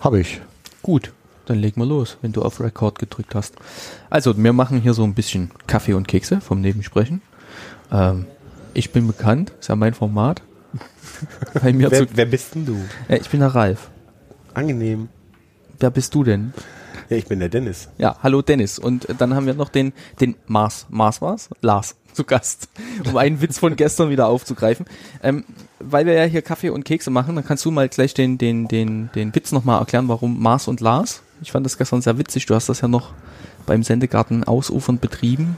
Habe ich. Gut, dann leg mal los, wenn du auf Record gedrückt hast. Also, wir machen hier so ein bisschen Kaffee und Kekse vom Nebensprechen. Ähm, ich bin bekannt, ist ja mein Format. Bei mir zu, Wer, wer bist denn du? äh, ich bin der Ralf. Angenehm. Wer bist du denn? Ja, ich bin der Dennis. Ja, hallo Dennis. Und dann haben wir noch den, den Mars. Mars war's? Lars zu Gast, um einen Witz von gestern wieder aufzugreifen. Ähm, weil wir ja hier Kaffee und Kekse machen, dann kannst du mal gleich den, den, den, den Witz nochmal erklären, warum Mars und Lars. Ich fand das gestern sehr witzig. Du hast das ja noch beim Sendegarten ausufernd betrieben.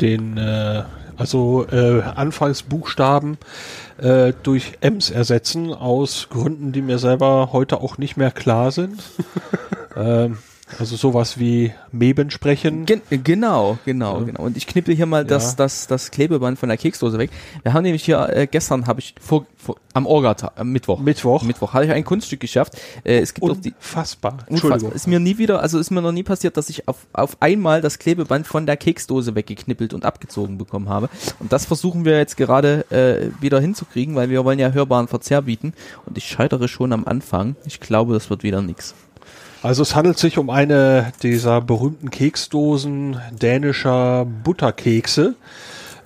Den, äh, also äh, Anfangsbuchstaben äh, durch Ems ersetzen, aus Gründen, die mir selber heute auch nicht mehr klar sind. ähm, also sowas wie Meben sprechen. Gen genau, genau, genau. Und ich knippe hier mal das, Ja. das, das Klebeband von der Keksdose weg. Wir haben nämlich hier, äh, gestern habe ich vor, vor, am Orgata, am Mittwoch. Mittwoch. Mittwoch habe ich ein Kunststück geschafft. Äh, es gibt auch die, Unfassbar. Unfassbar. Entschuldigung. Ist mir nie wieder, also ist mir noch nie passiert, dass ich auf, auf einmal das Klebeband von der Keksdose weggeknippelt und abgezogen bekommen habe. Und das versuchen wir jetzt gerade äh, wieder hinzukriegen, weil wir wollen ja hörbaren Verzehr bieten. Und ich scheitere schon am Anfang. Ich glaube, das wird wieder nix. Also es handelt sich um eine dieser berühmten Keksdosen dänischer Butterkekse,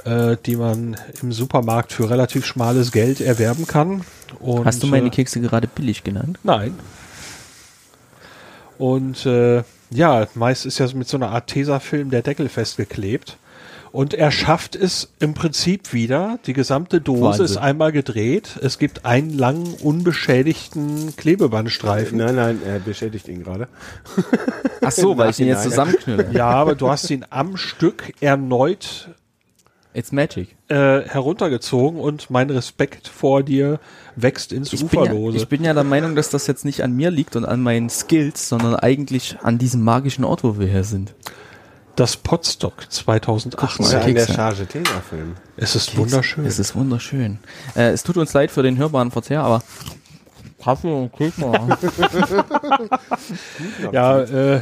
äh, die man im Supermarkt für relativ schmales Geld erwerben kann. Und, Hast du meine äh, Kekse gerade billig genannt? Nein. Und äh, ja, meist ist ja mit so einer Art Tesafilm der Deckel festgeklebt. Und er schafft es im Prinzip wieder. Die gesamte Dose Wahnsinn. ist einmal gedreht. Es gibt einen langen, unbeschädigten Klebebandstreifen. Nein, nein, er beschädigt ihn gerade. Ach so, weil ich ihn jetzt zusammenknülle. Ja, aber du hast ihn am Stück erneut It's magic. äh, heruntergezogen und mein Respekt vor dir wächst ins Ich bin, ja, Uferlose. ich bin ja der Meinung, dass das jetzt nicht an mir liegt und an meinen Skills, sondern eigentlich an diesem magischen Ort, wo wir hier sind. Das Potstock 2018. mal. Ja, in der Kekse. Charge Tesafilm. Es ist wunderschön. Es ist wunderschön. Äh, es tut uns leid für den hörbaren Verzehr, aber Kaffee und Kekse. ja, äh,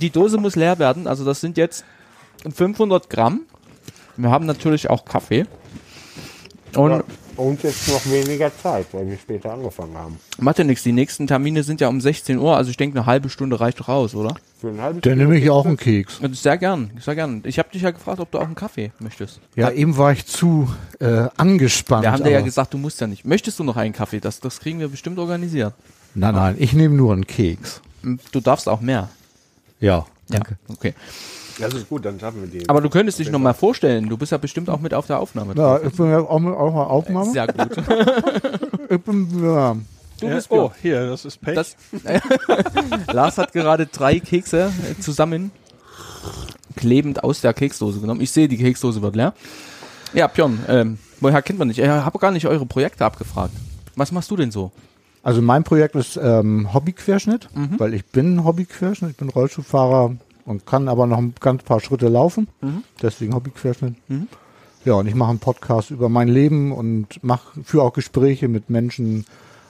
Die Dose muss leer werden, also das sind jetzt 500 Gramm. Wir haben natürlich auch Kaffee. Und Ja. Und jetzt noch weniger Zeit, weil wir später angefangen haben. macht ja nichts, die nächsten Termine sind ja um 16 Uhr, also ich denke, eine halbe Stunde reicht doch aus, oder? Für einen halben Dann nehme ich auch einen Keks. Sehr gern, sehr gern. Ich habe dich ja gefragt, ob du auch einen Kaffee möchtest. Ja, eben war ich zu äh, angespannt. Wir haben dir ja gesagt, du musst ja nicht. Möchtest du noch einen Kaffee? Das, das kriegen wir bestimmt organisiert. Nein, nein, ich nehme nur einen Keks. Du darfst auch mehr. Ja, danke. Okay. Das ist gut, dann schaffen wir die. Aber du könntest dich noch mal vorstellen. Du bist ja bestimmt auch mit auf der Aufnahme. Ja, ich bin ja auch mit auch mal Aufnahme. Sehr gut. Ich bin, ja, Du ja, bist oh, hier, das ist Pech. Das, Lars hat gerade drei Kekse äh, zusammen klebend aus der Keksdose genommen. Ich sehe, die Keksdose wird leer. Ja, Björn, ähm, woher kennt man nicht? Ich habe gar nicht eure Projekte abgefragt. Was machst du denn so? Also mein Projekt ist ähm, Hobbyquerschnitt, Mhm. weil ich bin Hobbyquerschnitt, ich bin Rollstuhlfahrer und kann aber noch ein ganz paar Schritte laufen. Mhm. Deswegen Hobbyquerschnitt. Ja, und ich mache einen Podcast über mein Leben und mache führe auch Gespräche mit Menschen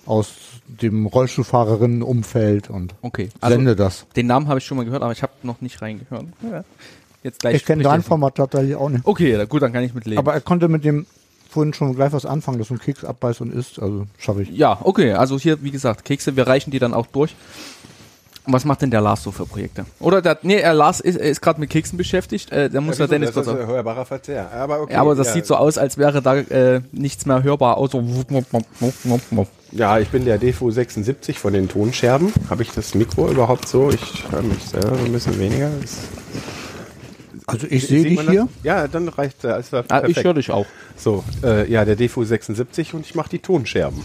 aus dem Rollstuhlfahrerinnenumfeld und Okay, also sende das. den Namen habe ich schon mal gehört, aber ich habe noch nicht reingehört. Ja. Jetzt gleich. Ich kenne dein. Format tatsächlich auch nicht. Okay, gut, dann kann ich mitleben. Aber er konnte mit dem vorhin schon gleich was anfangen, dass du einen Keks abbeißt und isst. Also schaffe ich. ja, okay, also hier, wie gesagt, Kekse, wir reichen die dann auch durch. Und was macht denn der Lars so für Projekte? Oder der, nee, er Lars ist, ist gerade mit Keksen beschäftigt, äh, der muss ja, wieso? Dennis das kurz ist auf. ein hörbarer Verzehr. Aber okay. Ja, aber das ja. sieht so aus, als wäre da äh, nichts mehr hörbar, außer Ja, ich bin der Defo 76 von den Tonscherben. Habe ich das Mikro überhaupt so? Ich höre mich selber ein bisschen weniger. Das- Also ich sehe dich hier. Das? Ja, dann reicht das. Ist ah, perfekt. Ich höre dich auch. So, äh, ja, der Defo 76 und ich mache die Tonscherben.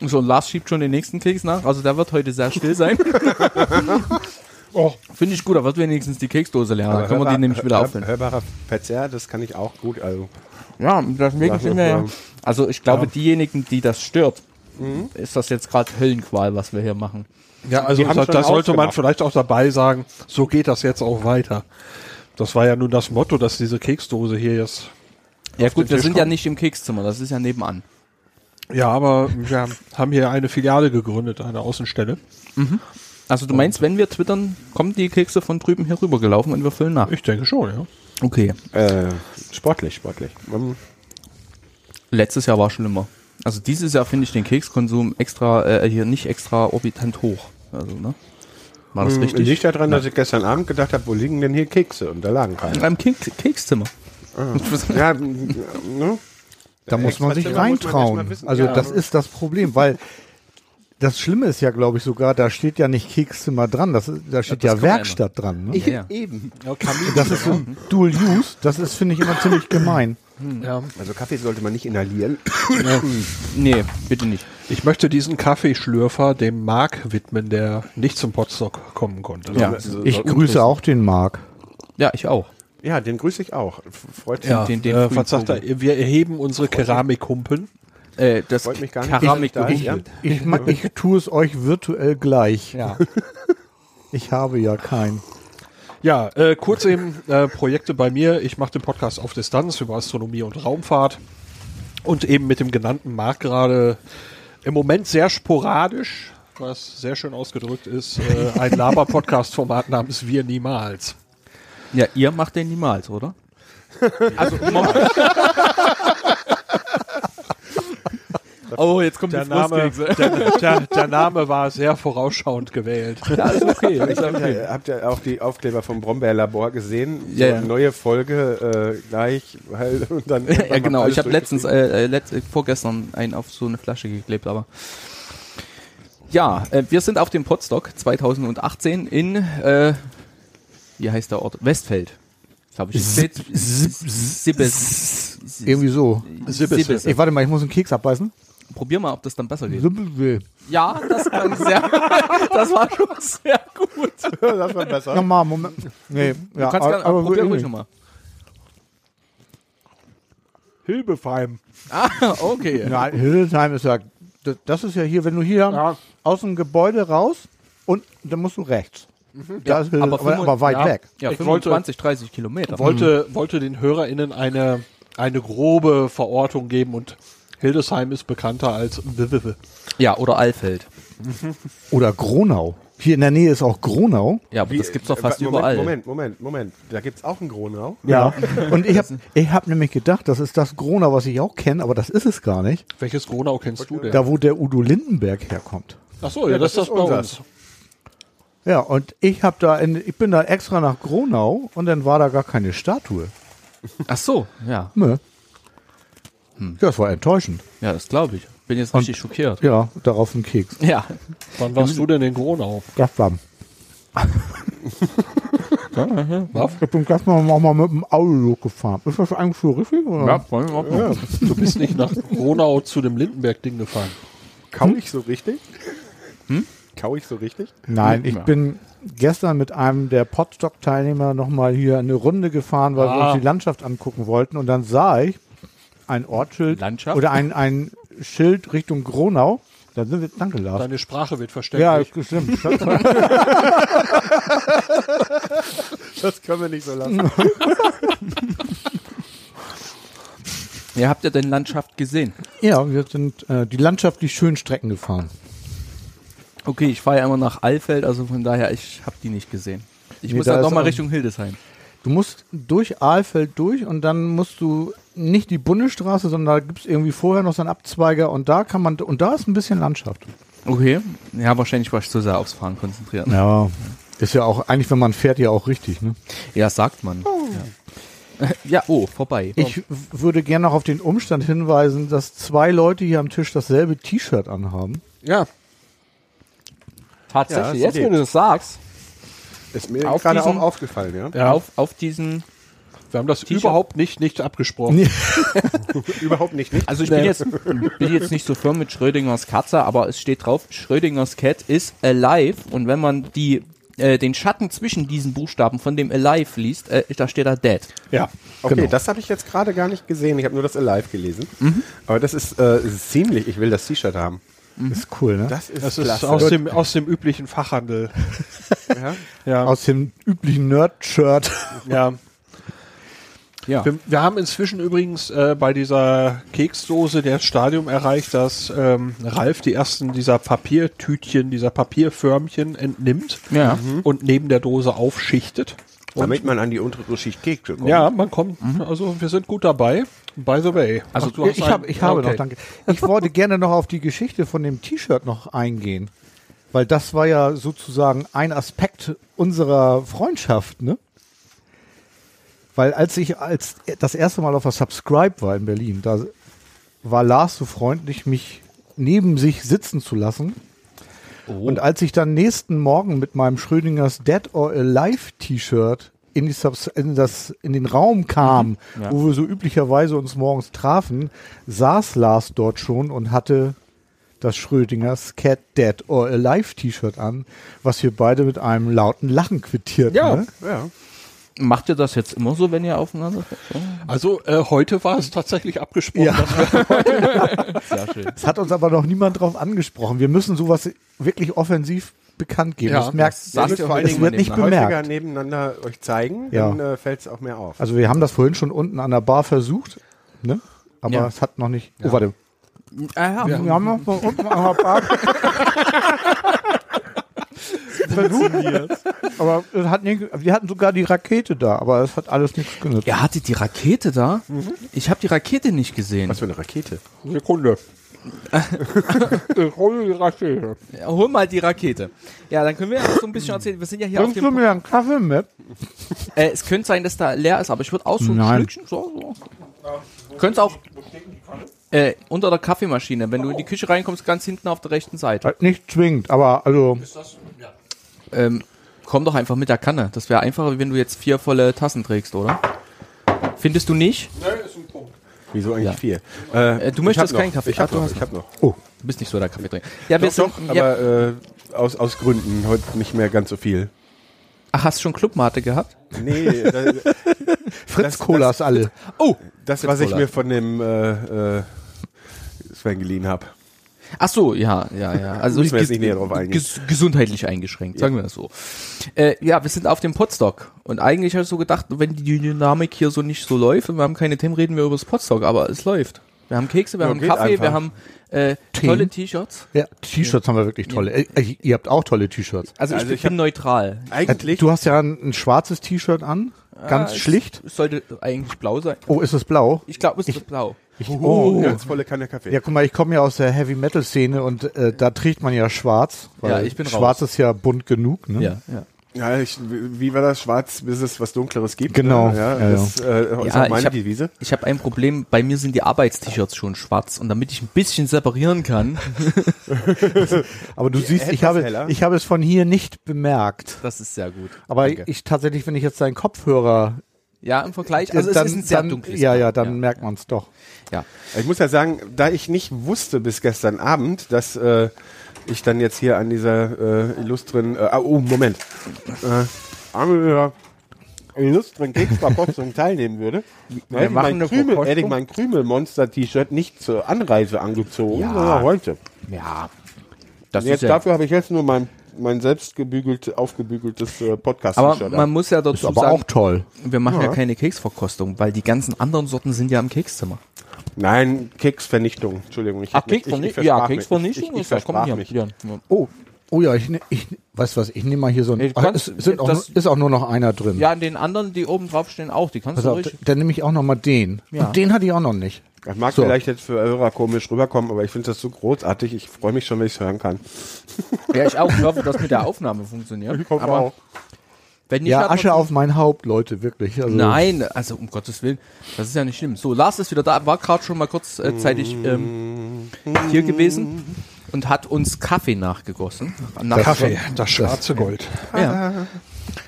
So, und Lars schiebt schon den nächsten Keks nach, also der wird heute sehr still sein. oh, Finde ich gut, da wird wenigstens die Keksdose leer, dann können wir die nämlich wieder hör- auffüllen. Hörbarer Verzehr, das kann ich auch gut. Also Ja, deswegen sind wir ja. Also ich glaube, diejenigen, die das stört, ist das jetzt gerade Höllenqual, was wir hier machen. ja, also da, da sollte man vielleicht auch dabei sagen, so geht das jetzt auch weiter. Das war ja nun das Motto, dass diese Keksdose hier jetzt. Ja gut, wir Tisch sind ja kommt. nicht im Kekszimmer, das ist ja nebenan. Ja, aber wir haben hier eine Filiale gegründet, eine Außenstelle. Also du meinst, wenn wir twittern, kommen die Kekse von drüben hier rüber gelaufen und wir füllen nach. Ich denke schon, ja. Okay. äh, sportlich, sportlich. Ähm, Letztes Jahr war schlimmer. Also dieses Jahr finde ich den Kekskonsum extra, äh, hier nicht extra orbitant hoch. Also, ne? War das richtig? Liegt daran, dass ich gestern Abend gedacht habe, wo liegen denn hier Kekse? Und da lagen keine. Im Keks Kekszimmer. Ja, ne? Da muss man sich reintrauen. Also Ja. das ist das Problem, weil das Schlimme ist ja, glaube ich, sogar, da steht ja nicht Kekszimmer dran, das ist, da steht ja ja Werkstatt dran. Ne? Ja, ja. Eben. Das ist so Dual Use, das ist, finde ich, immer ziemlich gemein. Ja. Also Kaffee sollte man nicht inhalieren. Nee, bitte nicht. Ich möchte diesen Kaffeeschlürfer dem Mark widmen, der nicht zum Potstock kommen konnte. Ja. Also, Ich grüße auch den Marc. Ja, ich auch. Ja, den grüße ich auch. Freut mich. Ja, den- den äh, was sagt er? Wir erheben unsere Keramikhumpen. Äh, das Freut mich gar nicht. Keramik ich da gehumpelt. Ich, ma- ich tue es euch virtuell gleich. Ja. Ich habe ja keinen. Ja, äh, kurz eben äh, Projekte bei mir. Ich mache den Podcast auf Distanz über Astronomie und Raumfahrt und eben mit dem genannten Markt gerade im Moment sehr sporadisch, was sehr schön ausgedrückt ist, äh, ein Laber-Podcast-Format namens Wir Niemals. Ja, ihr macht den niemals, oder? Also, oh, jetzt kommt Der die Name, der, der, der Name war sehr vorausschauend gewählt. Ja, ist okay. Ist okay. Ja, habt ihr auch die Aufkleber vom Brombeerlabor gesehen? So Ja, ja. Neue Folge äh, gleich, weil und dann Ja, genau. Ich habe letztens, äh, äh, letzt, äh, vorgestern einen auf so eine Flasche geklebt, aber. Ja, äh, wir sind auf dem Podstock 2018 in, äh, wie heißt der Ort? Westfeld. Glaube ich. Sibbes. Sibbes. Irgendwie so. Sibbes. Ich warte mal, ich muss einen Keks abbeißen. Probier mal, ob das dann besser geht. Sibbel. Ja, das klang sehr, das war schon sehr gut. das war besser. Nochmal, Moment. Nee, Du ja, kannst aber, gerne, aber probier ruhig nochmal. Hilbefeim. Ah, okay. Ja, Hildesheim ist ja, das- das ist ja hier, wenn du hier Ja. aus dem Gebäude raus und dann musst du rechts. Da ist Hildesheim, aber aber, aber, fünfund- weit ja. weg. Ja, Ich wollte- 25, 30 Kilometer. Wollte, wollte den HörerInnen eine, eine grobe Verortung geben und Hildesheim ist bekannter als. Ja, oder Alfeld. Oder Gronau. Hier in der Nähe ist auch Gronau. Ja, aber das gibt's doch fast Moment, überall. Moment, Moment, Moment. Da gibt's auch einen Gronau. Ja. Und ich habe ich hab nämlich gedacht, das ist das Gronau, was ich auch kenne, aber das ist es gar nicht. Welches Gronau kennst du denn? Da, wo der Udo Lindenberg herkommt. Ach so, ja, das, ist das bei uns. Ja, und ich habe da, in, ich bin da extra nach Gronau und dann war da gar keine Statue. Ach so, ja. Ne? Ja, das war enttäuschend. Ja, das glaube ich. Bin jetzt richtig schockiert. Ja, darauf ein Keks. Ja. Wann warst du denn in Gronau? Das war. Ich bin gestern auch mal mit dem Auto gefahren. Ist das eigentlich so richtig? Oder? Du bist nicht nach Gronau zu dem Lindenberg-Ding gefahren. Kau ich so richtig? Hm? Kau ich so richtig? Nein, ich Ja. bin gestern mit einem der Podstock-Teilnehmer nochmal hier eine Runde gefahren, weil wir Ah. uns die Landschaft angucken wollten. Und dann sah ich ein Ortsschild Landschaft? oder ein, ein Schild Richtung Gronau. Da sind wir, danke Lars. Deine Sprache wird Ja, verständlich. stimmt. Das können wir nicht so lassen. Ja, habt ihr denn Landschaft gesehen? ja, wir sind äh, die landschaftlich schönen Strecken gefahren. Okay, ich fahre ja immer nach Alfeld, also von daher, ich habe die nicht gesehen. Ich Nee, muss da dann ist doch mal auch- Richtung Hildesheim. Du musst durch Ahlfeld durch und dann musst du nicht die Bundesstraße, sondern da gibt's irgendwie vorher noch so einen Abzweiger und da kann man, und da ist ein bisschen Landschaft. Okay. Ja, wahrscheinlich war ich zu sehr aufs Fahren konzentriert. Ja. Ist ja auch, eigentlich, wenn man fährt, ja auch richtig, ne? Ja, sagt man. Ja. ja, oh, vorbei. Ich würde gerne noch auf den Umstand hinweisen, dass zwei Leute hier am Tisch dasselbe T-Shirt anhaben. Ja, Tatsächlich, Ja, jetzt wenn du das sagst, Ist mir gerade auch aufgefallen, ja? ja. auf, auf diesen wir haben das überhaupt nicht, nicht abgesprochen. Nee. Überhaupt nicht, nicht? Also ich bin jetzt, bin jetzt nicht so firm mit Schrödingers Katze, aber es steht drauf, Schrödingers Cat is alive und wenn man die äh, den Schatten zwischen diesen Buchstaben von dem alive liest, äh, da steht da dead. Ja. Okay, Genau. das habe ich jetzt gerade gar nicht gesehen. Ich habe nur das Alive gelesen. Aber das ist, äh, ist ziemlich, ich will das T-Shirt haben. Ist cool, ne? Das ist Das ist aus dem, aus dem üblichen Fachhandel. ja? Ja. Aus dem üblichen Nerd-Shirt. ja. Ja. Wir, wir haben inzwischen übrigens äh, bei dieser Keksdose das Stadium erreicht, dass ähm, Ralf die ersten dieser Papiertütchen, dieser Papierförmchen entnimmt Ja. und neben der Dose aufschichtet. Damit man an die untere Schicht Kekse kommt. Ja, man kommt, also wir sind gut dabei. By the way. Also Ach, du hast ich, hab, ich habe okay. noch, danke. Ich wollte gerne noch auf die Geschichte von dem T-Shirt noch eingehen. Weil das war ja sozusagen ein Aspekt unserer Freundschaft, ne? Weil als ich als das erste Mal auf der Subscribe war in Berlin, da war Lars so freundlich, mich neben sich sitzen zu lassen. Und als ich dann nächsten Morgen mit meinem Schrödingers Dead or Alive T-Shirt in, in, das, in den Raum kam, Ja. wo wir so üblicherweise uns morgens trafen, saß Lars dort schon und hatte das Schrödingers Cat Dead or Alive T-Shirt an, was wir beide mit einem lauten Lachen quittierten. Ja. Ne? Ja. Macht ihr das jetzt immer so, wenn ihr aufeinander Also äh, heute war es tatsächlich abgesprochen. Ja. dass wir- Sehr schön. Es hat uns aber noch niemand drauf angesprochen. Wir müssen sowas wirklich offensiv bekannt geben. Ja, das merkt, das ihr vor Dingen wird nicht häufiger bemerkt. nebeneinander euch zeigen, Ja. dann äh, fällt es auch mehr auf. Also wir haben das vorhin schon unten an der Bar versucht, ne? aber Ja. es hat noch nicht. Oh, warte. Ah, ja. Wir haben noch von unten an der Bar aber es hat nicht, wir hatten sogar die Rakete da, aber es hat alles nichts genutzt. Ihr hattet die Rakete da? Mhm. Ich habe die Rakete nicht gesehen. Was für eine Rakete. Sekunde. ich hole die Rakete. Ja, hol mal die Rakete. Ja, dann können wir ja so ein bisschen erzählen. Wir sind ja hier auf Bringst du dem. mir einen Kaffee mit? Äh, es könnte sein, dass da leer ist, aber ich würde auch so ein Nein. Stückchen. So, so. Könnte auch. Äh, unter der Kaffeemaschine. Wenn du in die Küche reinkommst, ganz hinten auf der rechten Seite. Halt Nicht zwingend, aber also Ähm, komm doch einfach mit der Kanne. Das wäre einfacher, wie wenn du jetzt vier volle Tassen trägst, oder? Findest du nicht? Wieso eigentlich Ja. vier? Äh, du möchtest keinen Kaffee. Ich hab Ah, noch, ich hab noch. oh, Du bist nicht so der Kaffeetrinker. Ja, wir Doch, sind. doch, ja, aber äh, aus, aus Gründen heute nicht mehr ganz so viel. ach, hast du schon Clubmate gehabt? Nee, das, Fritz Das- Colas alle. Oh! das was ich Cola. mir von dem äh, äh, Sven geliehen habe. Ach so, ja, ja, ja. Also wir jetzt nicht näher drauf eingehen. ges gesundheitlich eingeschränkt, sagen wir das so. Äh, ja, wir sind auf dem Podstock und eigentlich habe ich so gedacht, wenn die Dynamik hier so nicht so läuft und wir haben keine Themen, reden wir über das Podstock, aber es läuft. Wir haben Kekse, wir Ja, haben Kaffee, einfach. wir haben äh, tolle T-Shirts. Ja, T-Shirts haben wir wirklich tolle. Äh, ihr habt auch tolle T-Shirts. Also, Also ich, ich bin hab- neutral. Eigentlich Du hast ja ein, ein schwarzes T-Shirt an, ganz Ah, schlicht. Es sollte eigentlich blau sein. Oh, ist es blau? Ich glaube, es ist blau. Ich, oh, ganz volle Kanne Kaffee. Ja, guck mal, ich komme ja aus der Heavy Metal Szene und äh, da trägt man ja schwarz. Weil Ja, ich bin Schwarz raus. ist ja bunt genug, ne? Ja, ja. Ja, ich, wie war das? Schwarz, bis es was Dunkleres gibt. Genau. Ne? Ja, Ja, das äh, ist Ja, auch ich meine hab- Devise. Ich habe ein Problem, bei mir sind die Arbeitst-T-Shirts schon schwarz und damit ich ein bisschen separieren kann, Aber du siehst, ich habe, heller. ich habe es von hier nicht bemerkt. das ist sehr gut. Aber Danke. ich tatsächlich, wenn ich jetzt deinen Kopfhörer, Ja, im Vergleich, also dann, es ist ein sehr dann, dunkles ja, ja, dann merkt man es doch. Ja. Ich muss ja sagen, da ich nicht wusste bis gestern Abend, dass äh, ich dann jetzt hier an dieser äh, illustren, äh, oh Moment, äh, illustren Keksverkostung teilnehmen würde, hätte ich, machen mein eine Krümel, hätte ich mein Krümel-Monster-T-Shirt nicht zur Anreise angezogen, Ja. sondern heute. Ja. Das Und jetzt ist ja, dafür habe ich jetzt nur mein, mein selbst gebügelt, aufgebügeltes äh, aber Podcast-T-Shirt man an. muss ja dazu aber sagen, auch toll. wir machen ja. Ja. keine Keksverkostung, weil die ganzen anderen Sorten sind ja im Kekszimmer. Nein, Keksvernichtung. Entschuldigung. Ich ich- ich ja. Keksvernichtung Ich, ich, ich ja, hier. mich. hier. Oh, oh ja, ich, ne- ich weißt du was, ich nehme mal hier so ein, Nee, Ach, kannst- es sind auch, das- ist auch nur noch einer drin. Ja, an den anderen, die oben drauf stehen, auch. Die kannst Pass du auf, ruhig. dann nehme ich auch noch mal den. Ja. Und den hatte ich auch noch nicht. Das mag So. vielleicht jetzt für Hörer komisch rüberkommen, aber ich finde das so großartig. Ich freue mich schon, wenn ich es hören kann. Ja, ich auch. Ich hoffe, dass mit der Aufnahme funktioniert. hoffe aber auch. wenn nicht, Ja, Asche auf mein Haupt, Leute, wirklich. Also, Nein, also um Gottes Willen, das ist ja nicht schlimm. So, Lars ist wieder da, war gerade schon mal kurz äh, ähm, hier gewesen und hat uns Kaffee nachgegossen. Nach Kaffee, das schwarze Gold. Ja.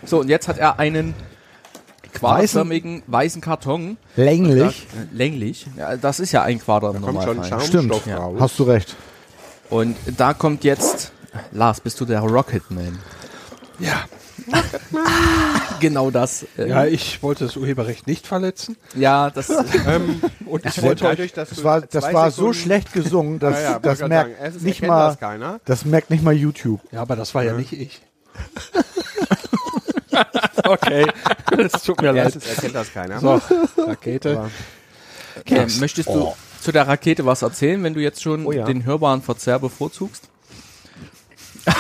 So, und jetzt hat er einen quaderförmigen weißen Karton. Länglich. Äh, länglich. Ja, das ist ja ein Quader im Kommt schon. Stimmt, raus. hast du recht. Und da kommt jetzt, Lars, bist du der Rocketman? Ja. Genau das. äh, Ja, ich wollte das Urheberrecht nicht verletzen. ja, das. Ähm, Und ich wollte euch, dadurch, dass Das war, das war so schlecht gesungen, dass Ja, ja, das merkt sagen, nicht mal, das das merkt nicht mal YouTube. ja, aber das war ja nicht ich. okay, es tut mir leid. Erstens erkennt das keiner. So, Rakete. Äh, möchtest du zu der Rakete was erzählen, wenn du jetzt schon Oh ja. den hörbaren Verzehr bevorzugst?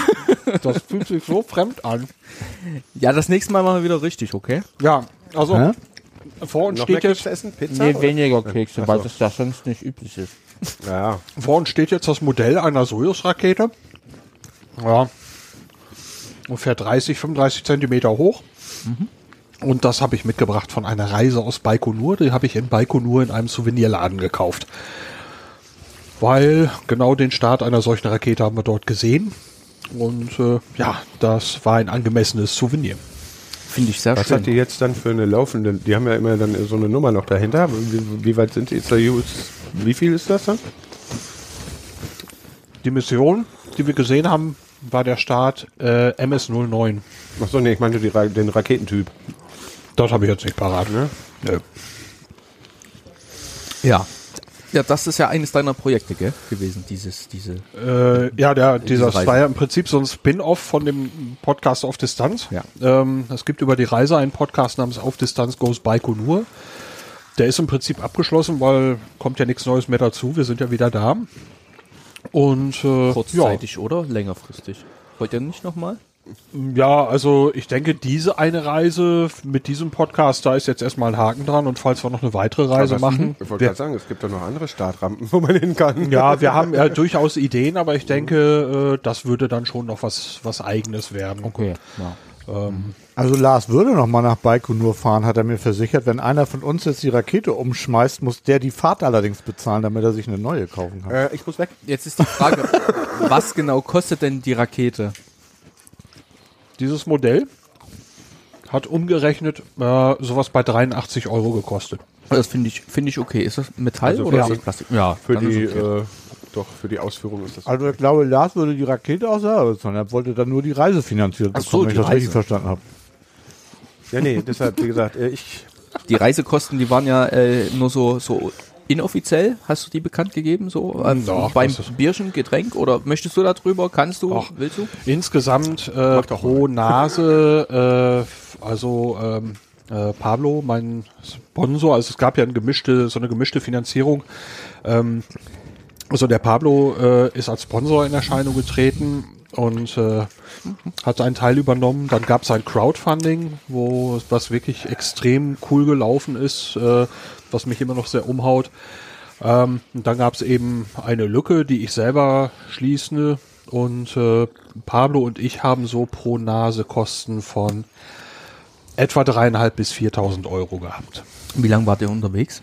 Das fühlt sich so fremd an. Ja, das nächste Mal machen wir wieder richtig, okay? Ja, also Hä? vor uns Noch mehr steht jetzt Kekse essen? Pizza? Nee, oder? weniger Kekse, Ach weil das ja sonst nicht üblich ist. Ja, Vor uns steht jetzt das Modell einer Soyuz-Rakete. Ja. Ungefähr 30, 35 Zentimeter hoch. Und das habe ich mitgebracht von einer Reise aus Baikonur. Die habe ich in Baikonur in einem Souvenirladen gekauft. Weil genau den Start einer solchen Rakete haben wir dort gesehen. Und äh, ja, das war ein angemessenes Souvenir. Finde ich sehr Was schön. hat die jetzt dann für eine laufende? Die haben ja immer dann so eine Nummer noch dahinter. Wie, wie weit sind die jetzt? Wie viel ist das dann? Die Mission, die wir gesehen haben, war der Start äh, MS-09. Achso, nee, ich meinte die, Ra- den Raketentyp. Das habe ich jetzt nicht parat. Ne? Nö. ja. Ja, das ist ja eines deiner Projekte, gell, gewesen, dieses, diese. Äh, ja, der, dieser Reise. war ja im Prinzip so ein Spin-off von dem Podcast auf Distanz. Ja. Ähm, es gibt über die Reise einen Podcast namens Auf Distanz Goes Baikonur. Der ist im Prinzip abgeschlossen, weil kommt ja nichts Neues mehr dazu. Wir sind ja wieder da. Und äh, Kurzzeitig oder längerfristig? Wollt ihr nicht nochmal? Ja, also ich denke, diese eine Reise mit diesem Podcast, da ist jetzt erstmal ein Haken dran. Und falls wir noch eine weitere Reise es- machen, Ich wollte gerade sagen, es gibt doch noch andere Startrampen, wo man hin kann. Ja, wir haben ja durchaus Ideen, aber ich denke, äh, das würde dann schon noch was, was Eigenes werden. Okay, ja. Also Lars würde noch mal nach Baikonur fahren, hat er mir versichert. Wenn einer von uns jetzt die Rakete umschmeißt, muss der die Fahrt allerdings bezahlen, damit er sich eine neue kaufen kann. Äh, ich muss weg. Jetzt ist die Frage, was genau kostet denn die Rakete? Dieses Modell hat umgerechnet äh, sowas bei 83 Euro gekostet. Das finde ich, finde ich okay. Ist das Metall Also oder für ist die- das Plastik? Ja, Für die, okay. äh, doch, für die Ausführung ist das. Also ich glaube, Lars würde die Rakete auch selber bezahlen. Er wollte dann nur die Reise finanziert Ach so, bekommen, wenn ich das richtig Reise. verstanden habe. Ja, nee, deshalb, wie gesagt, äh, ich. Die Reisekosten, die waren ja äh, nur so, so inoffiziell. Hast du die bekannt gegeben? So ähm, Doch, beim Bierchen, Getränk? Oder möchtest du darüber? Kannst du? Ach. Willst du? Insgesamt äh, pro Nase, äh, also ähm, äh, Pablo, mein Sponsor, also es gab ja eine gemischte, so eine gemischte Finanzierung. Ähm, also der Pablo äh, ist als Sponsor in Erscheinung getreten und äh, hat einen Teil übernommen. Dann gab es ein Crowdfunding, wo was wirklich extrem cool gelaufen ist, äh, was mich immer noch sehr umhaut. Ähm, und dann gab es eben eine Lücke, die ich selber schließe. Und äh, Pablo und ich haben so pro Nase Kosten von etwa dreieinhalb bis 4.000 Euro gehabt. Wie lange wart ihr unterwegs?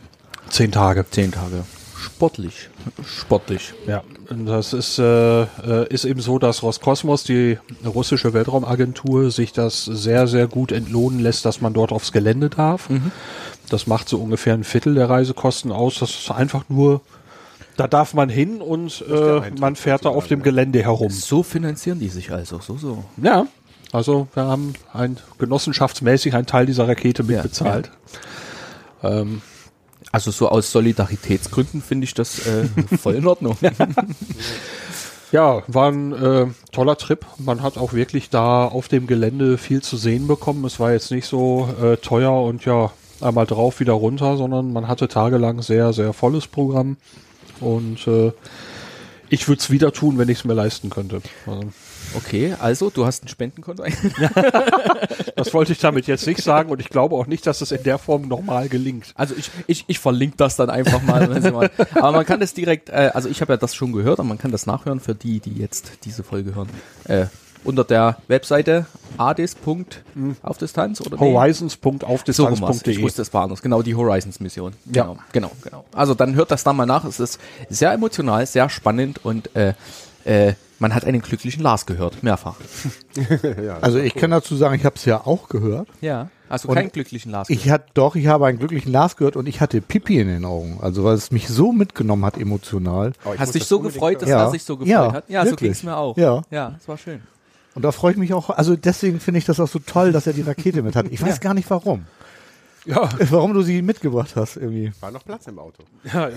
Zehn Tage. Zehn Tage. Sportlich. Sportlich. Ja, das ist, äh, äh, ist eben so, dass Roskosmos, die russische Weltraumagentur, sich das sehr, sehr gut entlohnen lässt, dass man dort aufs Gelände darf. Das macht so ungefähr ein Viertel der Reisekosten aus. Das ist einfach nur, da darf man hin und äh, man fährt da auf dem Gelände herum. So finanzieren die sich also. So, so. Ja, also wir haben ein genossenschaftsmäßig einen Teil dieser Rakete mitbezahlt. Ähm, Also so aus Solidaritätsgründen finde ich das äh, voll in Ordnung. Ja, war ein äh, toller Trip. Man hat auch wirklich da auf dem Gelände viel zu sehen bekommen. Es war jetzt nicht so äh, teuer und ja, einmal drauf, wieder runter, sondern man hatte tagelang sehr, sehr volles Programm. Und äh, ich würde es wieder tun, wenn ich es mir leisten könnte. Also, Okay, also du hast ein Spendenkonto. das wollte ich damit jetzt nicht sagen und ich glaube auch nicht, dass es in der Form nochmal gelingt. Also ich, ich, ich verlinke das dann einfach mal. mal. Aber man kann das direkt, äh, also ich habe ja das schon gehört, aber man kann das nachhören für die, die jetzt diese Folge hören. Äh, unter der Webseite adis. auf Distanz oder nee? So. Ich Horizons.aufdistanz.de wusste, es war anders. Genau, die Horizons-Mission. Genau, genau, genau. Also dann hört das da mal nach. Es ist sehr emotional, sehr spannend und äh, äh, man hat einen glücklichen Lars gehört, mehrfach. Also ich kann dazu sagen, ich habe es ja auch gehört. Ja. Also keinen glücklichen Lars Ich hatte doch, ich habe einen glücklichen Lars gehört und ich hatte Pipi in den Augen. Also weil es mich so mitgenommen hat emotional. Ich Hast dich so gefreut, dass Ja. er sich so gefreut Ja, hat? Ja, so wirklich. ging's mir auch. Ja. Ja, das war schön. Und da freue ich mich auch. Also deswegen finde ich das auch so toll, dass er die Rakete mit hat. Ich weiß gar nicht warum. Ja, Warum du sie mitgebracht hast irgendwie. War noch Platz im Auto. ja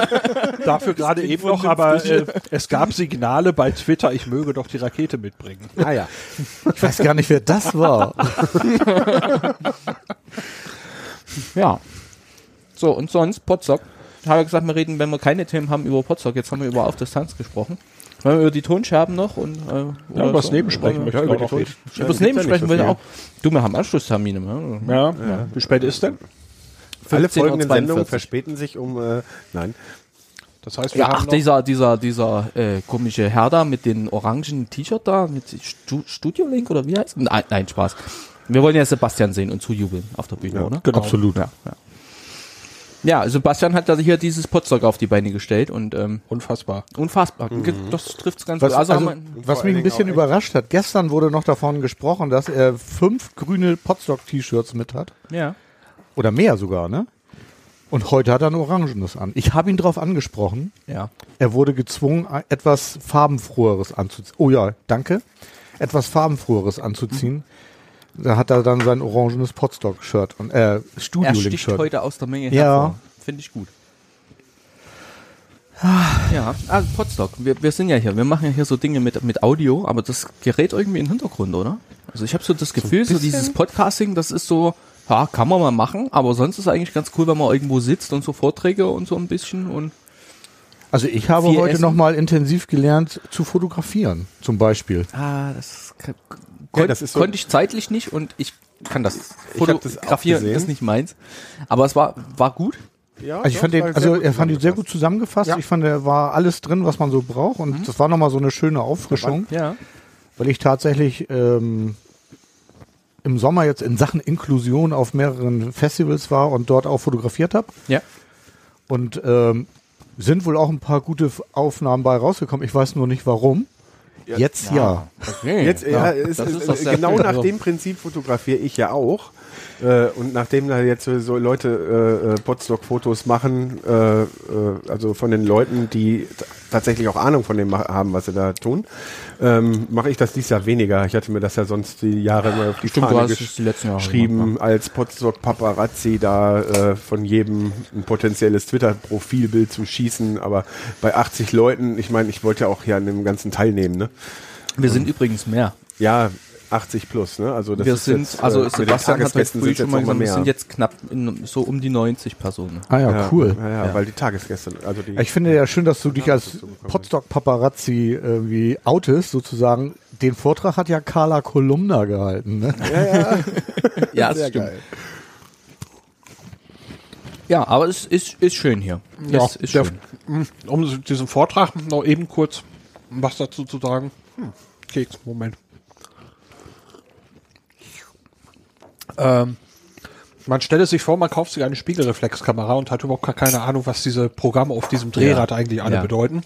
dafür gerade eben noch, aber äh, es gab Signale bei Twitter, ich möge doch die Rakete mitbringen. Ah ja. Ich weiß gar nicht, wer das war. Ja. So, und sonst, Potzock? habe ja gesagt, wir reden, wenn wir keine Themen haben, über Potsdok. Jetzt haben wir über Auf Distanz gesprochen. Wollen wir über die Tonscherben noch und äh, Ja, über das so? Nebensprechen Wollen wir- möchte Ja, ich über auch die noch Ton- reden. Über das Ja, Nebensprechen ich viel. auch. Du, wir haben Anschlusstermine. Ne? Ja, Wie spät ist denn? Alle 15:42. folgenden Sendungen verspäten sich um, äh, nein, Das heißt, wir Ja, haben ach, dieser, dieser, dieser äh, komische Herr da mit den orangen T-Shirt da, mit Stu Studio Link oder wie heißt Nein, nein, Spaß. Wir wollen ja Sebastian sehen und zujubeln auf der Bühne, Ja, oder? genau. Absolut. Ja, ja. Ja, Sebastian hat da hier dieses Potstock auf die Beine gestellt und ähm, unfassbar. unfassbar. Das trifft's ganz Was, gut. Also, also, was mich ein bisschen überrascht hat, gestern wurde noch davon gesprochen, dass er fünf grüne Potstock-T-Shirts mit hat. ja. Oder mehr sogar, ne? Und heute hat er ein orangenes an. Ich habe ihn darauf angesprochen. Ja. Er wurde gezwungen, etwas farbenfroheres anzuziehen. Oh ja, danke. Etwas farbenfroheres anzuziehen. Da hat er dann sein orangenes Potstock-Shirt und äh, Er sticht Studio-Link-Shirt. heute aus der Menge Ja. hervor. Finde ich gut. Ja, also Potstock. Wir, wir sind ja hier, wir machen ja hier so Dinge mit, mit Audio, aber das gerät irgendwie in den Hintergrund, oder? Also ich habe so das Gefühl, so, dieses Podcasting, das ist so, ja, kann man mal machen, aber sonst ist eigentlich ganz cool, wenn man irgendwo sitzt und so Vorträge und so ein bisschen und Also ich habe heute nochmal intensiv gelernt zu fotografieren, zum Beispiel. ah, das, kon Ja, das ist so- konnte ich zeitlich nicht und ich kann das hab das fotografieren, gesehen. ist nicht meins. Aber es war, war gut. Ja, Also ich fand den, also er fand ihn sehr gut zusammengefasst. Ja. Ich fand, er war alles drin, was man so braucht. Und das war nochmal so eine schöne Auffrischung, Ja. weil ich tatsächlich ähm, im Sommer jetzt in Sachen Inklusion auf mehreren Festivals war und dort auch fotografiert habe. Ja. Und ähm, sind wohl auch ein paar gute Aufnahmen bei rausgekommen. Ich weiß nur nicht warum. Jetzt ja. Okay. Jetzt, ja, es, das es, ist doch sehr genau nach Also- dem Prinzip fotografiere ich ja auch. Äh, und nachdem da jetzt so- Leute äh, äh, Potstock-Fotos machen, äh, äh, also von den Leuten, die tatsächlich auch Ahnung von dem haben, was sie da tun, ähm, mache ich das dies Jahr weniger. Ich hatte mir das ja sonst die Jahre immer auf die Stimmt, Fahne es die letzten Jahre geschrieben, als Potstock-Paparazzi da äh, von jedem ein potenzielles Twitter-Profilbild zu schießen. Aber bei 80 Leuten, ich meine, ich wollte ja auch hier an dem Ganzen teilnehmen, ne? Wir sind übrigens mehr. Ja, 80 plus, ne? Also das wir ist sind, jetzt, äh, also den Sebastian hat heute Tagesgästen früh sind schon jetzt mal gesagt, wir sind jetzt knapp in, so um die 90 Personen. Ah ja, cool. Ja, ja, Ja. weil die Tagesgäste, also die. Ich finde ja schön, dass du dich als dazu bekommen. Potstock-Paparazzi irgendwie outest, sozusagen. Den Vortrag hat ja Carla Kolumna gehalten. Ne? Ja, das stimmt. Ja, aber es ist, ist schön hier. Ja, es ist der, schön. um diesen Vortrag noch eben kurz was dazu zu sagen. Hm, Keks, Moment. Ähm, man stelle sich vor, man kauft sich eine Spiegelreflexkamera und hat überhaupt gar keine Ahnung, was diese Programme auf diesem Drehrad eigentlich alle Ja. bedeuten.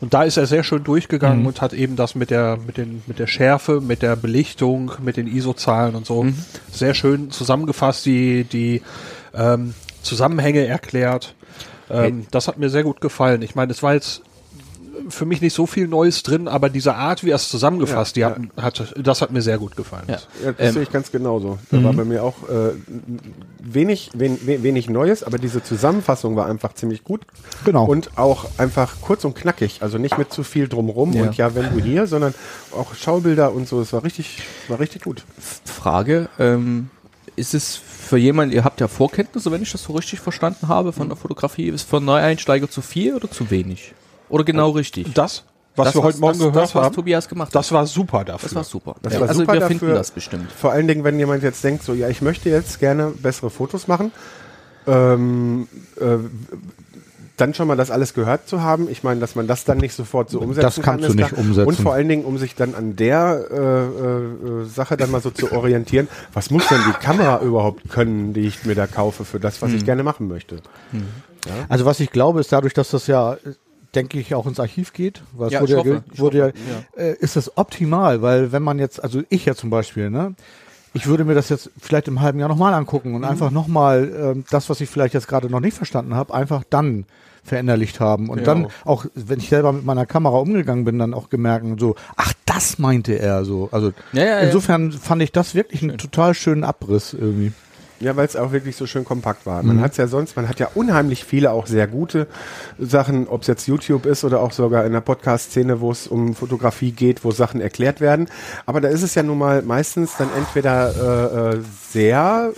Und da ist er sehr schön durchgegangen und hat eben das mit der, mit den, mit der Schärfe, mit der Belichtung, mit den ISO-Zahlen und so sehr schön zusammengefasst, die, die ähm, Zusammenhänge erklärt. Ähm, Das hat mir sehr gut gefallen. Ich meine, es war jetzt für mich nicht so viel Neues drin, aber diese Art, wie er es zusammengefasst, Ja, die hat, hat, das hat mir sehr gut gefallen. Ja. ja, das Ähm, sehe ich ganz genauso. Da war bei mir auch äh, wenig, wen, we- wenig Neues, aber diese Zusammenfassung war einfach ziemlich gut. Genau. Und auch einfach kurz und knackig, also nicht mit zu viel drumrum Ja. und ja, wenn du hier, sondern auch Schaubilder und so. Es war richtig, war richtig gut. Frage, ähm, ist es für jemanden, ihr habt ja Vorkenntnisse, wenn ich das so richtig verstanden habe, von der Fotografie, ist es für Neueinsteiger zu viel oder zu wenig? Oder genau richtig? Das, was Das, wir heute Morgen das, gehört das, was haben, Tobias gemacht hat, das war super dafür. das war super. Das Ja, war also super wir dafür. finden das bestimmt. Vor allen Dingen, wenn jemand jetzt denkt, so, ja, ich möchte jetzt gerne bessere Fotos machen, ähm, äh, dann schon mal das alles gehört zu haben. Ich meine, dass man das dann nicht sofort so umsetzen Das kann. kannst ist du nicht klar. umsetzen. Und vor allen Dingen, um sich dann an der äh, äh, Sache dann mal so zu orientieren, was muss denn die Kamera überhaupt können, die ich mir da kaufe für das, was ich gerne machen möchte. Also was ich glaube, ist dadurch, dass das ja, äh, denke ich, auch ins Archiv geht, weil es Ja, wurde ja, hoffe, wurde hoffe, ja, Äh, ist das optimal, weil wenn man jetzt, also ich ja zum Beispiel, ne, ich würde mir das jetzt vielleicht im halben Jahr nochmal angucken Mhm. und einfach nochmal ähm, das, was ich vielleicht jetzt gerade noch nicht verstanden habe, einfach dann verinnerlicht haben und dann auch, wenn ich selber mit meiner Kamera umgegangen bin, dann auch gemerkt, so, ach, das meinte er so. Also Ja, ja, ja. insofern fand ich das wirklich einen total schönen Abriss irgendwie. Ja, weil es auch wirklich so schön kompakt war. Man hat es ja sonst, man hat ja unheimlich viele auch sehr gute Sachen, ob es jetzt YouTube ist oder auch sogar in der Podcast-Szene, wo es um Fotografie geht, wo Sachen erklärt werden. Aber da ist es ja nun mal meistens dann entweder äh, äh, sehr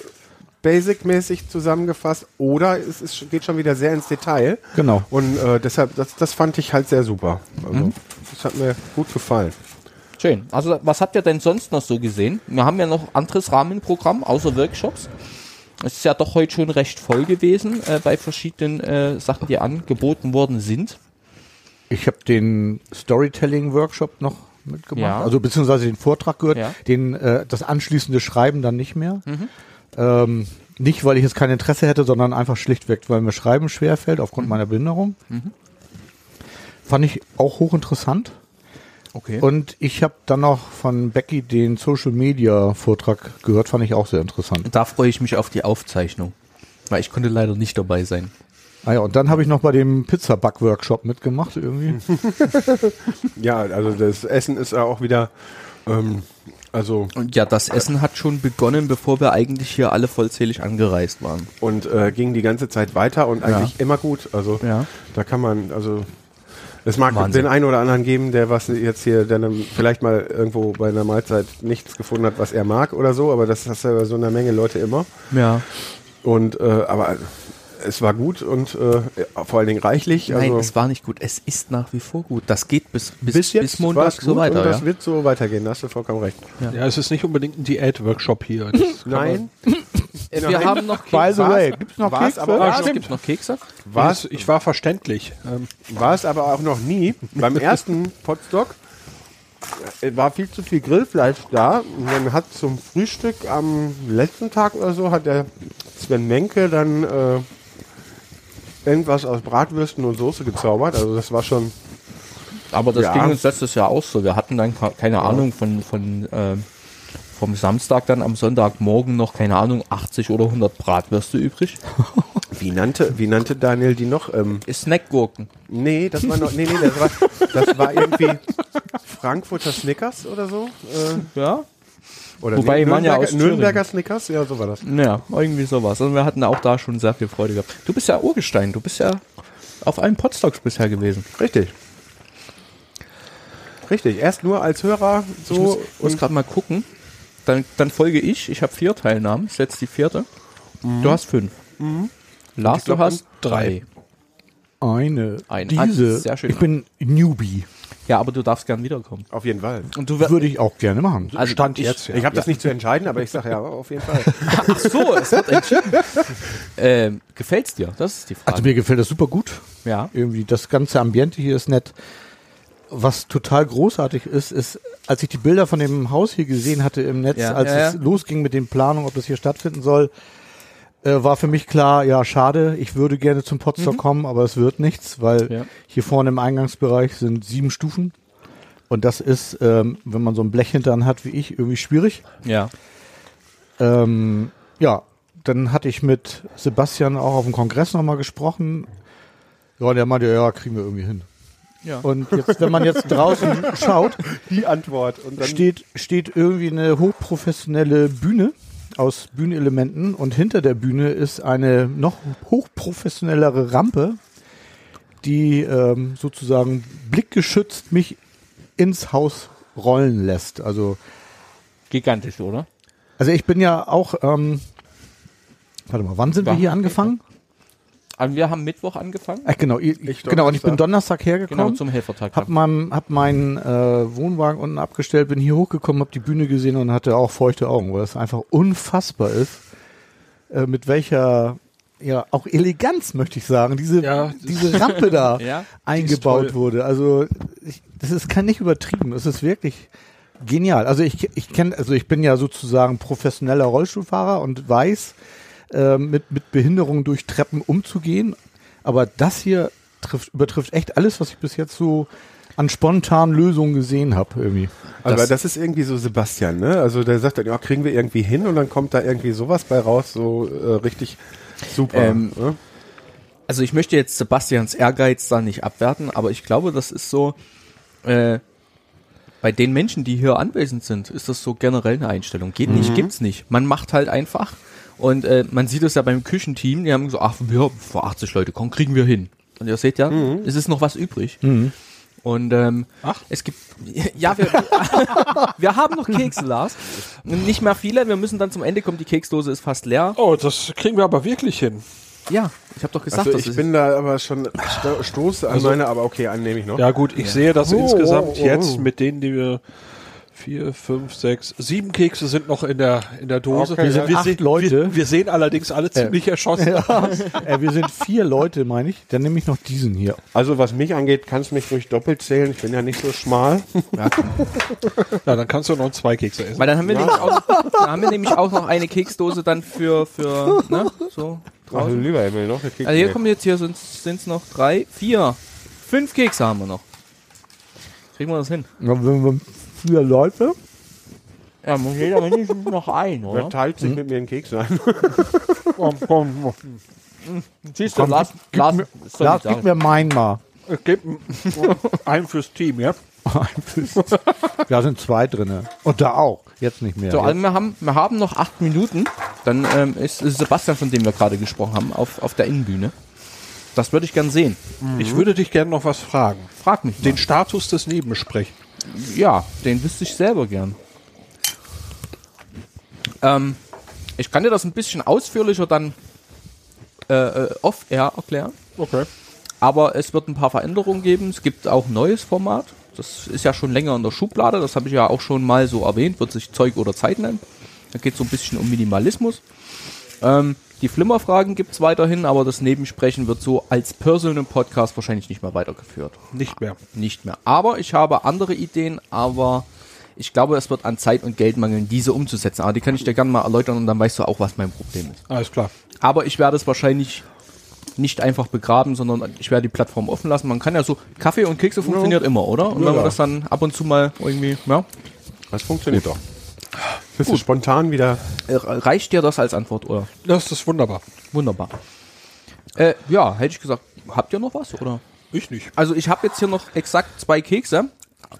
basic-mäßig zusammengefasst oder es ist, geht schon wieder sehr ins Detail. Genau. Und äh, deshalb, das, das fand ich halt sehr super. Also, Mhm. Das hat mir gut gefallen. Schön. Also was habt ihr denn sonst noch so gesehen? Wir haben ja noch anderes Rahmenprogramm außer Workshops. Es ist ja doch heute schon recht voll gewesen äh, bei verschiedenen äh, Sachen, die angeboten worden sind. Ich habe den Storytelling-Workshop noch mitgemacht, Ja. also beziehungsweise den Vortrag gehört, Ja. den äh, das anschließende Schreiben dann nicht mehr. Ähm, nicht, weil ich jetzt kein Interesse hätte, sondern einfach schlichtweg, weil mir Schreiben schwerfällt aufgrund meiner Behinderung. Fand ich auch hochinteressant. Okay. Und ich habe dann noch von Becky den Social Media Vortrag gehört, fand ich auch sehr interessant. da freue ich mich auf die Aufzeichnung. Weil ich konnte leider nicht dabei sein. Ah ja, und dann habe ich noch bei dem Pizza-Back-Workshop mitgemacht irgendwie. Ja, also das Essen ist ja auch wieder, ähm, also Und ja, das Essen hat schon begonnen, bevor wir eigentlich hier alle vollzählig angereist waren. und äh, ging die ganze Zeit weiter und eigentlich immer gut. Also Ja. da kann man, also es mag Wahnsinn. den einen oder anderen geben, der was jetzt hier, der dann vielleicht mal irgendwo bei einer Mahlzeit nichts gefunden hat, was er mag oder so, aber das hast du ja bei so einer Menge Leute immer. Ja. Und äh, aber es war gut und äh, vor allen Dingen reichlich. Nein, also es war nicht gut. Es ist nach wie vor gut. Das geht bis, bis, bis jetzt bis Montag so gut weiter. und das Ja? wird so weitergehen. Da hast du vollkommen recht. Ja, es ist nicht unbedingt ein Diät-Workshop hier. Das kann Nein, Wir haben noch By Kekse. the way, gibt's noch war's Kekse? aber Ja, es noch, gibt noch Kekse. War's, ich war verständlich. Ähm, war es aber auch noch nie. Beim ersten Potstock äh, war viel zu viel Grillfleisch da. Und dann hat zum Frühstück am letzten Tag oder so hat der Sven Menke dann äh, irgendwas aus Bratwürsten und Soße gezaubert. Also das war schon Aber das Ja. ging uns letztes Jahr auch so. Wir hatten dann keine Ahnung von, von ähm, vom Samstag dann am Sonntagmorgen noch, keine Ahnung, 80 oder 100 Bratwürste übrig. Wie nannte, wie nannte Daniel die noch? Ähm, Snackgurken. nee, das war noch, nee, nee, das war, das war irgendwie Frankfurter Snickers oder so. Äh, Ja. oder Wobei, nee, die waren ja Nürnberger, aus. Nürnberger Snickers, ja, so war das. Ja, irgendwie sowas. Und wir hatten auch da schon sehr viel Freude gehabt. Du bist ja Urgestein. Du bist ja auf allen Podstocks bisher gewesen. Richtig. Richtig, erst nur als Hörer Ich muss, so muss gerade mal gucken. Dann, dann folge ich. Ich habe vier Teilnahmen. Ist jetzt die vierte. Du hast fünf. Lars, Ich glaub, du hast drei. Eine. Ein- Diese. ah, sehr schön. Ich bin Newbie. Ja, aber du darfst gern wiederkommen. auf jeden Fall. Und du Würde ich auch gerne machen. also Stand ich, jetzt, ja. Ich habe das nicht zu entscheiden, aber ich sage ja, auf jeden Fall. Ach so, es wird entschieden. ähm, gefällt's dir? Das ist die Frage. Also mir gefällt das super gut. ja. Irgendwie das ganze Ambiente hier ist nett. Was total großartig ist, ist, als ich die Bilder von dem Haus hier gesehen hatte im Netz, Ja, als ja, es ja. losging mit den Planungen, ob das hier stattfinden soll, äh, war für mich klar, ja, schade, ich würde gerne zum Potsdam kommen, aber es wird nichts, weil Mhm. Hier vorne im Eingangsbereich sind sieben Stufen. Und das ist, ähm, wenn man so ein Blech hintern hat wie ich, irgendwie schwierig. Ja. Ähm, ja, dann hatte ich mit Sebastian auch auf dem Kongress nochmal gesprochen. Ja, und der meinte, ja, kriegen wir irgendwie hin. Ja. Und jetzt, wenn man jetzt draußen schaut, Die Antwort. Und dann steht, steht irgendwie eine hochprofessionelle Bühne aus Bühnenelementen und hinter der Bühne ist eine noch hochprofessionellere Rampe, die ähm, sozusagen blickgeschützt mich ins Haus rollen lässt. Also Gigantisch, oder? Also ich bin ja auch, ähm, warte mal, wann sind wir Wann? hier angefangen? Also wir haben Mittwoch angefangen. Ach, genau, ich, Ich genau, und ich bin Donnerstag. Hergekommen, Genau, zum Helfertag. hab, mein, hab meinen äh, Wohnwagen unten abgestellt, bin hier hochgekommen, hab die Bühne gesehen und hatte auch feuchte Augen, weil das einfach unfassbar ist, äh, mit welcher, ja, auch Eleganz, möchte ich sagen, diese, Ja, diese Rampe da Ja, eingebaut wurde. Also ich, das ist kann nicht übertrieben, es ist wirklich genial. Also ich, ich kenne, also ich bin ja sozusagen professioneller Rollstuhlfahrer und weiß, äh, mit, mit Behinderungen durch Treppen umzugehen. Aber das hier trifft, übertrifft echt alles, was ich bis jetzt so an spontanen Lösungen gesehen habe irgendwie. Aber Das- das, ist irgendwie so Sebastian, ne? Also der sagt dann, ja, kriegen wir irgendwie hin und dann kommt da irgendwie sowas bei raus, so äh, richtig super. Ähm, ne? Also ich möchte jetzt Sebastians Ehrgeiz da nicht abwerten, aber ich glaube, das ist so, äh, bei den Menschen, die hier anwesend sind, ist das so generell eine Einstellung. Geht nicht, gibt's nicht. Man macht halt einfach. Und äh, man sieht es ja beim Küchenteam, die haben gesagt, ach, wir vor 80 Leute, komm, kriegen wir hin. Und ihr seht ja, es ist noch was übrig. Und ähm, Ach. es gibt ja wir, wir haben noch Kekse, Lars. Nicht mehr viele. Wir müssen dann zum Ende kommen. Die Keksdose ist fast leer. Oh, das kriegen wir aber wirklich hin. Ja, ich habe doch gesagt, Also das ich ist bin da aber schon sto stoße an meine, aber okay, annehme ich noch. Ja gut, ich sehe, dass Oh, insgesamt oh, oh, jetzt oh. mit denen, die wir vier, fünf, sechs, sieben Kekse sind noch in der in der Dose. Okay, wir, ja. wir, Acht sehen, Leute. Wir, wir sehen allerdings alle ziemlich erschossen. aus. äh, wir sind vier Leute, meine ich. Dann nehme ich noch diesen hier. Also was mich angeht, kannst mich ruhig doppelt zählen. Ich bin ja nicht so schmal. Ja, dann kannst du noch zwei Kekse essen. Weil dann haben wir, nämlich auch, dann haben wir nämlich auch noch eine Keksdose dann für, für ne, so Also draußen. lieber Himmel noch. das kriegt Also hier kommen jetzt hier sind es noch drei, vier, fünf Kekse haben wir noch. Kriegen wir das hin? Ja, wenn wir vier Leute. Ja, muss jeder mindestens noch ein, Wer teilt sich mit mir einen Keks ein? Komm, komm, Siehst Komm, Lars, gib Lars, mir- das soll Lars, ich gib sagen. mir meinen mal. ich geb einen fürs Team, ja? da sind zwei drinne. Und da auch. Jetzt nicht mehr. So, Jetzt- also wir haben, wir haben noch acht Minuten. Dann ähm, ist, ist Sebastian, von dem wir gerade gesprochen haben, auf, auf der Innenbühne. Das würde ich gern sehen. Ich würde dich gerne noch was fragen. Frag mich. Den Status des Nebensprechens. Ja, den wüsste ich selber gern. Ähm, ich kann dir das ein bisschen ausführlicher dann äh, äh, off-air erklären. Okay. Aber es wird ein paar Veränderungen geben. Es gibt auch ein neues Format. Das ist ja schon länger in der Schublade. Das habe ich ja auch schon mal so erwähnt. Wird sich Zeug oder Zeit nennen. Da geht es so ein bisschen um Minimalismus. Ähm, die Flimmerfragen gibt es weiterhin, aber das Nebensprechen wird so als Personal Podcast wahrscheinlich nicht mehr weitergeführt. Nicht mehr. Nicht mehr. Aber ich habe andere Ideen, aber ich glaube, es wird an Zeit und Geld mangeln, diese umzusetzen. Aber die kann ich dir gerne mal erläutern und dann weißt du auch, was mein Problem ist. Alles klar. Aber ich werde es wahrscheinlich nicht einfach begraben, sondern ich werde die Plattform offen lassen. Man kann ja so, Kaffee und Kekse funktioniert immer, oder? Und wenn Ja. man das dann ab und zu mal irgendwie, ja, Das funktioniert doch. Bist du spontan wieder? äh, reicht dir das als Antwort, oder? Das ist wunderbar. Wunderbar. Äh, ja, hätte ich gesagt, habt ihr noch was, oder? Ich nicht. Also ich habe jetzt hier noch exakt zwei Kekse.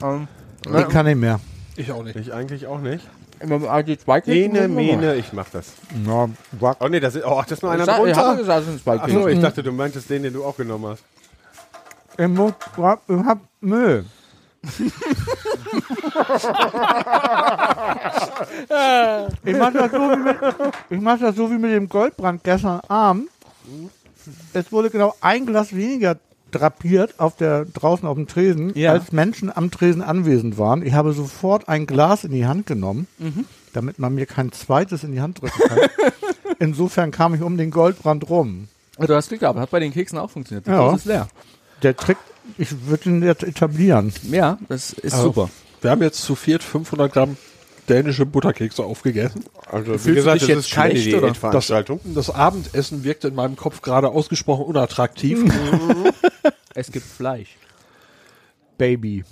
Ähm, Ich kann nicht mehr. Ich auch nicht. Ich eigentlich auch nicht. die zwei Kekse Ene. Mene, ich mach das. Ja, wack. Oh nee, das ist, oh, das ist noch einer Ich sag- ich habe drunter. gesagt, es sind zwei Achso, Kekse. ich dachte, du meintest den, den du auch genommen hast. Ich, muss, ich hab Müll. Ich mach das so wie mit, ich mach das so wie mit dem Goldbrand gestern Abend. Es wurde genau ein Glas weniger drapiert auf der draußen auf dem Tresen, Ja. als Menschen am Tresen anwesend waren. Ich habe sofort ein Glas in die Hand genommen, damit man mir kein zweites in die Hand drücken kann. Insofern kam ich um den Goldbrand rum. Du hast Glück gehabt, hat bei den Keksen auch funktioniert. Die Ja. Ist leer. Der Trick, ich würde ihn jetzt etablieren. Ja, das ist Also, super. Wir haben jetzt zu viert 500 Gramm dänische Butterkekse aufgegessen. Also, wie gesagt, das jetzt ist keine? Diätveranstaltung. Das Abendessen wirkte in meinem Kopf gerade ausgesprochen unattraktiv. Es gibt Fleisch. Baby.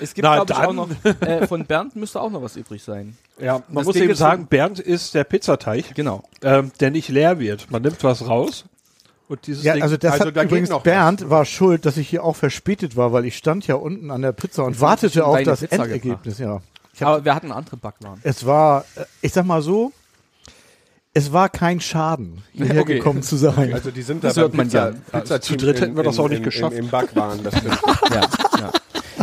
Es gibt, glaube ich, auch noch, äh, von Bernd müsste auch noch was übrig sein. ja, man Das muss Ding eben sagen, Bernd ist der Pizzateig, Genau. ähm, der nicht leer wird. Man nimmt was raus und dieses Ja, Ding also das also hat übrigens noch Bernd war schuld, dass ich hier auch verspätet war, weil ich stand ja unten an der Pizza und wartete schon auf das Pizza Endergebnis, ja. Aber wir hatten andere Backwaren. Es war, äh, ich sag mal so, es war kein Schaden, hierher Okay. gekommen zu sein. Also die sind Das da hört beim man Pizza, gern. Pizza Zu dritt hätten wir das auch nicht geschafft. Im, Im Backwaren, das ja, ja.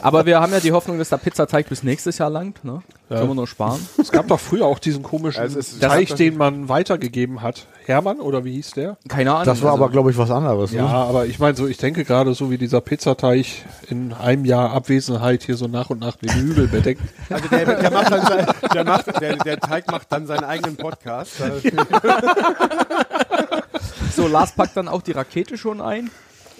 Aber wir haben ja die Hoffnung, dass der Pizzateig bis nächstes Jahr langt. Ne? Können wir nur sparen. Es gab doch früher auch diesen komischen Also Teig, den man weitergegeben hat. Hermann oder wie hieß der? Keine Ahnung. Das war also, aber, glaube ich, was anderes. Ja, Ne? aber ich meine so, ich denke gerade so wie dieser Pizzateig in einem Jahr Abwesenheit hier so nach und nach den Hügel bedeckt. Also der, der, macht dann sein, der, macht, der, der Teig macht dann seinen eigenen Podcast. So, Lars packt dann auch die Rakete schon ein.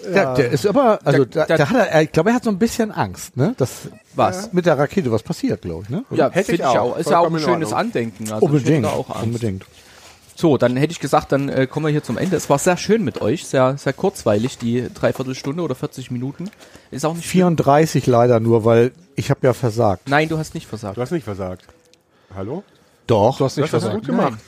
Der, der ist aber, also der, der- der hat er, ich glaube, er hat so ein bisschen Angst, ne? Das Was? mit der Rakete was passiert, glaube ich, ne? Ja, Hätte finde ich ich auch. auch. Ist ja auch ein schönes Ordnung. Andenken. Also Unbedingt, da auch Angst. unbedingt. So, dann hätte ich gesagt, dann äh, kommen wir hier zum Ende. Es war sehr schön mit euch, sehr, sehr kurzweilig, die Dreiviertelstunde oder 40 Minuten. Ist auch nicht schlimm. 34 leider nur, weil ich habe ja versagt. Nein, du hast nicht versagt. Du hast nicht versagt. Hallo? Doch. Du hast nicht Das hast du versagt. gut gemacht.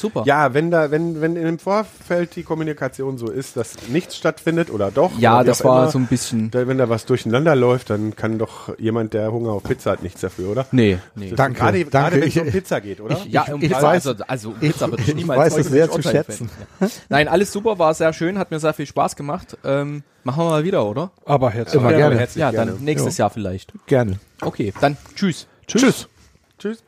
Super. Ja, wenn da, wenn, wenn im Vorfeld die Kommunikation so ist, dass nichts stattfindet oder doch. Ja, oder das war immer, so ein bisschen. da, wenn da was durcheinander läuft, dann kann doch jemand, der Hunger auf Pizza hat, nichts dafür, oder? Nee, nee. Danke, Gerade, danke. gerade wenn es Ich- um Pizza geht, oder? Ja, Ich- um ich Pizza, weiß- also, also um ich- Pizza würde ich ich niemals weiß heute es sehr zu schätzen. Ja. Nein, alles super, war sehr schön, hat mir sehr viel Spaß gemacht. Ähm, machen wir mal wieder, oder? Aber herzlich Immer gerne. herzlich Ja, gerne. dann nächstes Jahr vielleicht. Gerne. Okay, dann tschüss. Tschüss. Tschüss.